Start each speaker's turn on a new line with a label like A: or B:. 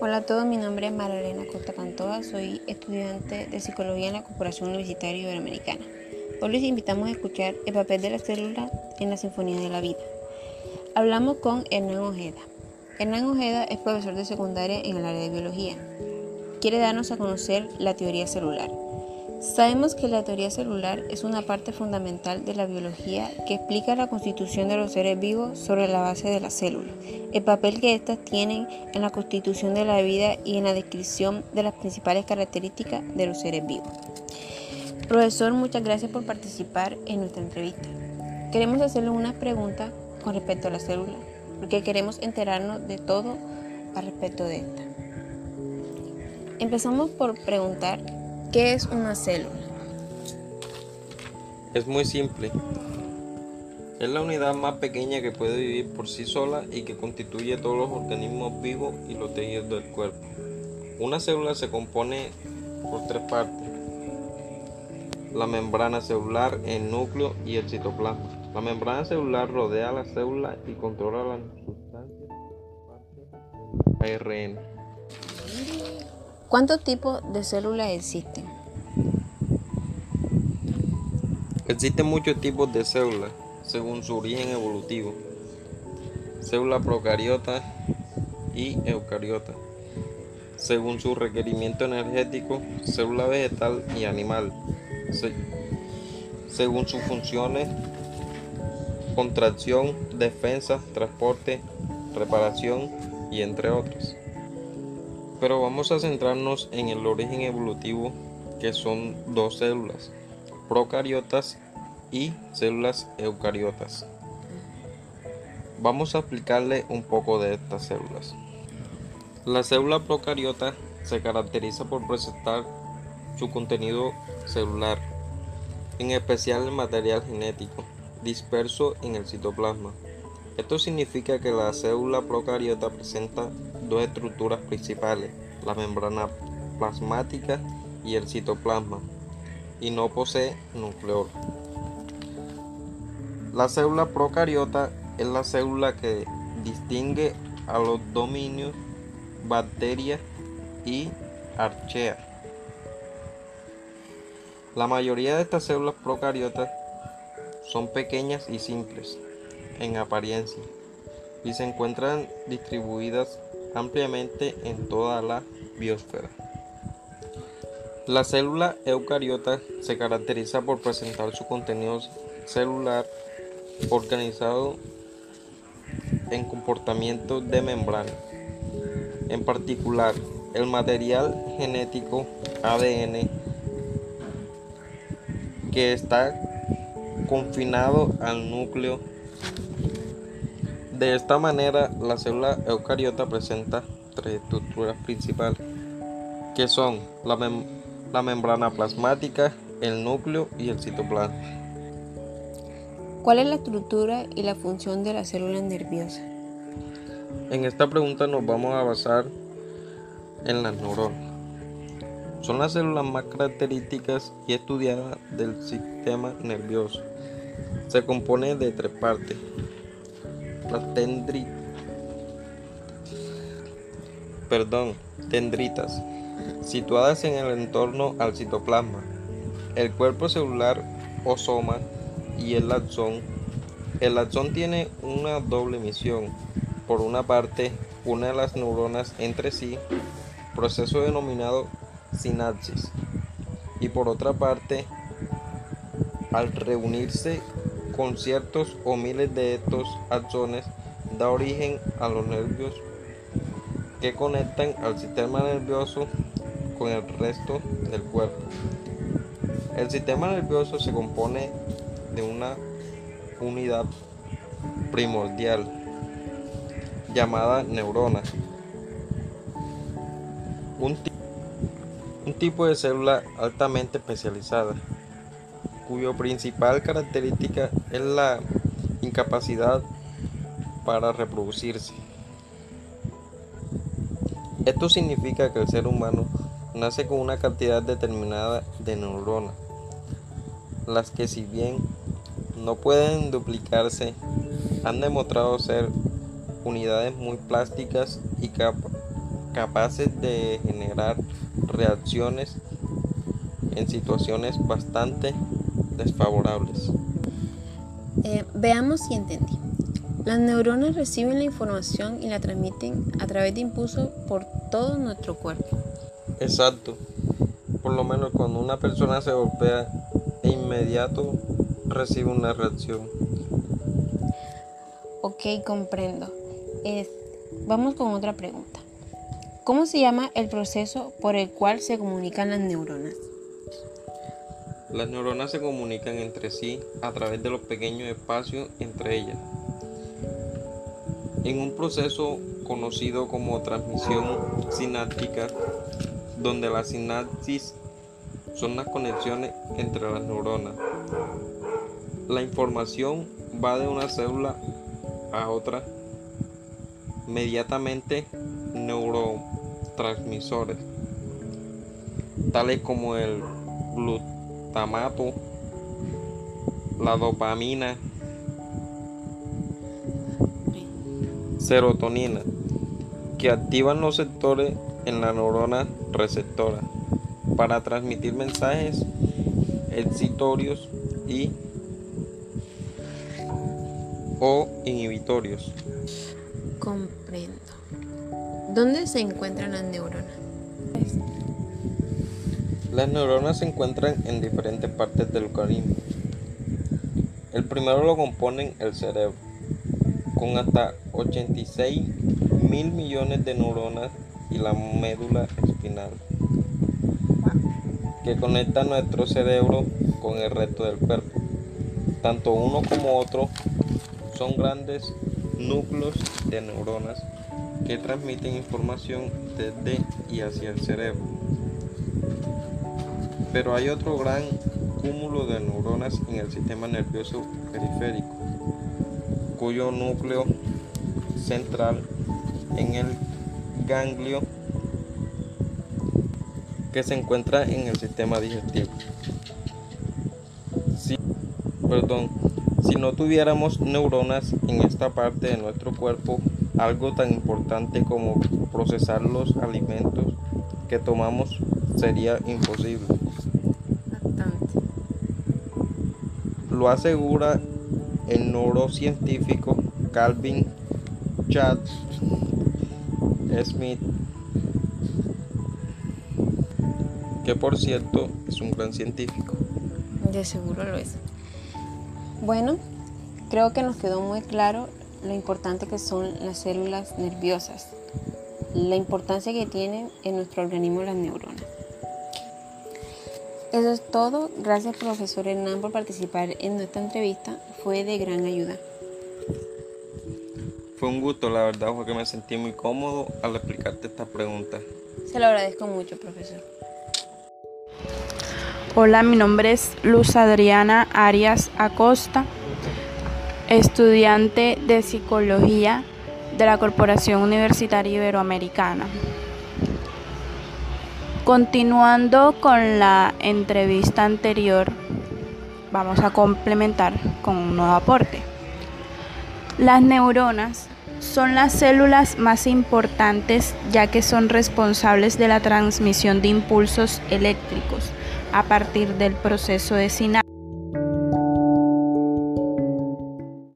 A: Hola a todos, mi nombre es Marilena Costa Cantoa, soy estudiante de Psicología en la Corporación Universitaria Iberoamericana. Hoy les invitamos a escuchar el papel de la célula en la Sinfonía de la Vida. Hablamos con Hernán Ojeda. Hernán Ojeda es profesor de secundaria en el área de biología. Quiere darnos a conocer la teoría celular. Sabemos que la teoría celular es una parte fundamental de la biología que explica la constitución de los seres vivos sobre la base de las células, el papel que éstas tienen en la constitución de la vida y en la descripción de las principales características de los seres vivos. Profesor, muchas gracias por participar en nuestra entrevista. Queremos hacerle unas preguntas con respecto a la célula, porque queremos enterarnos de todo al respecto de esta. Empezamos por preguntar ¿Qué es una célula?
B: Es muy simple. Es la unidad más pequeña que puede vivir por sí sola y que constituye todos los organismos vivos y los tejidos del cuerpo. Una célula se compone por tres partes. La membrana celular, el núcleo y el citoplasma. La membrana celular rodea la célula y controla las sustancias ARN.
A: ¿Cuántos tipos de células existen?
B: Existen muchos tipos de células según su origen evolutivo. Célula procariota y eucariota. Según su requerimiento energético, célula vegetal y animal. según sus funciones, contracción, defensa, transporte, reparación y entre otros. Pero vamos a centrarnos en el origen evolutivo que son dos células, procariotas y células eucariotas. Vamos a explicarle un poco de estas células. La célula procariota se caracteriza por presentar su contenido celular, en especial el material genético, disperso en el citoplasma. Esto significa que la célula procariota presenta dos estructuras principales, la membrana plasmática y el citoplasma, y no posee nucleolo. La célula procariota es la célula que distingue a los dominios bacteria y archea. La mayoría de estas células procariotas son pequeñas y simples en apariencia y se encuentran distribuidas ampliamente en toda la biosfera. La célula eucariota se caracteriza por presentar su contenido celular organizado en comportamiento de membrana. En particular, el material genético ADN que está confinado al núcleo de esta manera, la célula eucariota presenta tres estructuras principales, que son la, membrana plasmática, el núcleo y el citoplasma.
A: ¿Cuál es la estructura y la función de la célula nerviosa?
B: En esta pregunta nos vamos a basar en las neuronas. Son las células más características y estudiadas del sistema nervioso. Se compone de tres partes, las perdón, tendritas, situadas en el entorno al citoplasma, el cuerpo celular o soma y el axón. El axón tiene una doble misión. Por una parte, une las neuronas entre sí, proceso denominado sinapsis. Y por otra parte, al reunirse con ciertos o miles de estos axones da origen a los nervios que conectan al sistema nervioso con el resto del cuerpo. El sistema nervioso se compone de una unidad primordial llamada neurona. Un, un tipo de célula altamente especializada cuyo principal característica es la incapacidad para reproducirse. Esto significa que el ser humano nace con una cantidad determinada de neuronas, las que si bien no pueden duplicarse, han demostrado ser unidades muy plásticas y capaces de generar reacciones en situaciones bastante desfavorables.
A: Eh, veamos si entendí. Las neuronas reciben la información y la transmiten a través de impulsos por todo nuestro cuerpo.
B: Exacto. Por lo menos cuando una persona se golpea, de inmediato recibe una reacción.
A: Ok, comprendo. vamos con otra pregunta. ¿Cómo se llama el proceso por el cual se comunican las neuronas?
B: Las neuronas se comunican entre sí a través de los pequeños espacios entre ellas. En un proceso conocido como transmisión sináptica, donde la sinapsis son las conexiones entre las neuronas. La información va de una célula a otra mediatamente neurotransmisores, tales como el la dopamina, serotonina, que activan los sectores en la neurona receptora para transmitir mensajes excitorios y o inhibitorios.
A: Comprendo. ¿Dónde se encuentran las neuronas?
B: Las neuronas se encuentran en diferentes partes del organismo. El primero lo componen el cerebro, con hasta 86 mil millones de neuronas y la médula espinal, que conecta nuestro cerebro con el resto del cuerpo. Tanto uno como otro son grandes núcleos de neuronas que transmiten información desde y hacia el cerebro. Pero hay otro gran cúmulo de neuronas en el sistema nervioso periférico, cuyo núcleo central en el ganglio que se encuentra en el sistema digestivo. perdón, si no tuviéramos neuronas en esta parte de nuestro cuerpo, algo tan importante como procesar los alimentos que tomamos sería imposible. Lo asegura el neurocientífico Calvin Chad Smith, que por cierto es un gran científico.
A: De seguro lo es. Bueno, creo que nos quedó muy claro lo importante que son las células nerviosas, la importancia que tienen en nuestro organismo las neuronas. Eso es todo. Gracias profesor Hernán por participar en nuestra entrevista. Fue de gran ayuda.
B: Fue un gusto, la verdad, fue que me sentí muy cómodo al explicarte esta pregunta.
A: Se lo agradezco mucho, profesor.
C: Hola, mi nombre es Luz Adriana Arias Acosta, estudiante de Psicología de la Corporación Universitaria Iberoamericana. Continuando con la entrevista anterior, vamos a complementar con un nuevo aporte. Las neuronas son las células más importantes ya que son responsables de la transmisión de impulsos eléctricos a partir del proceso de sinapsis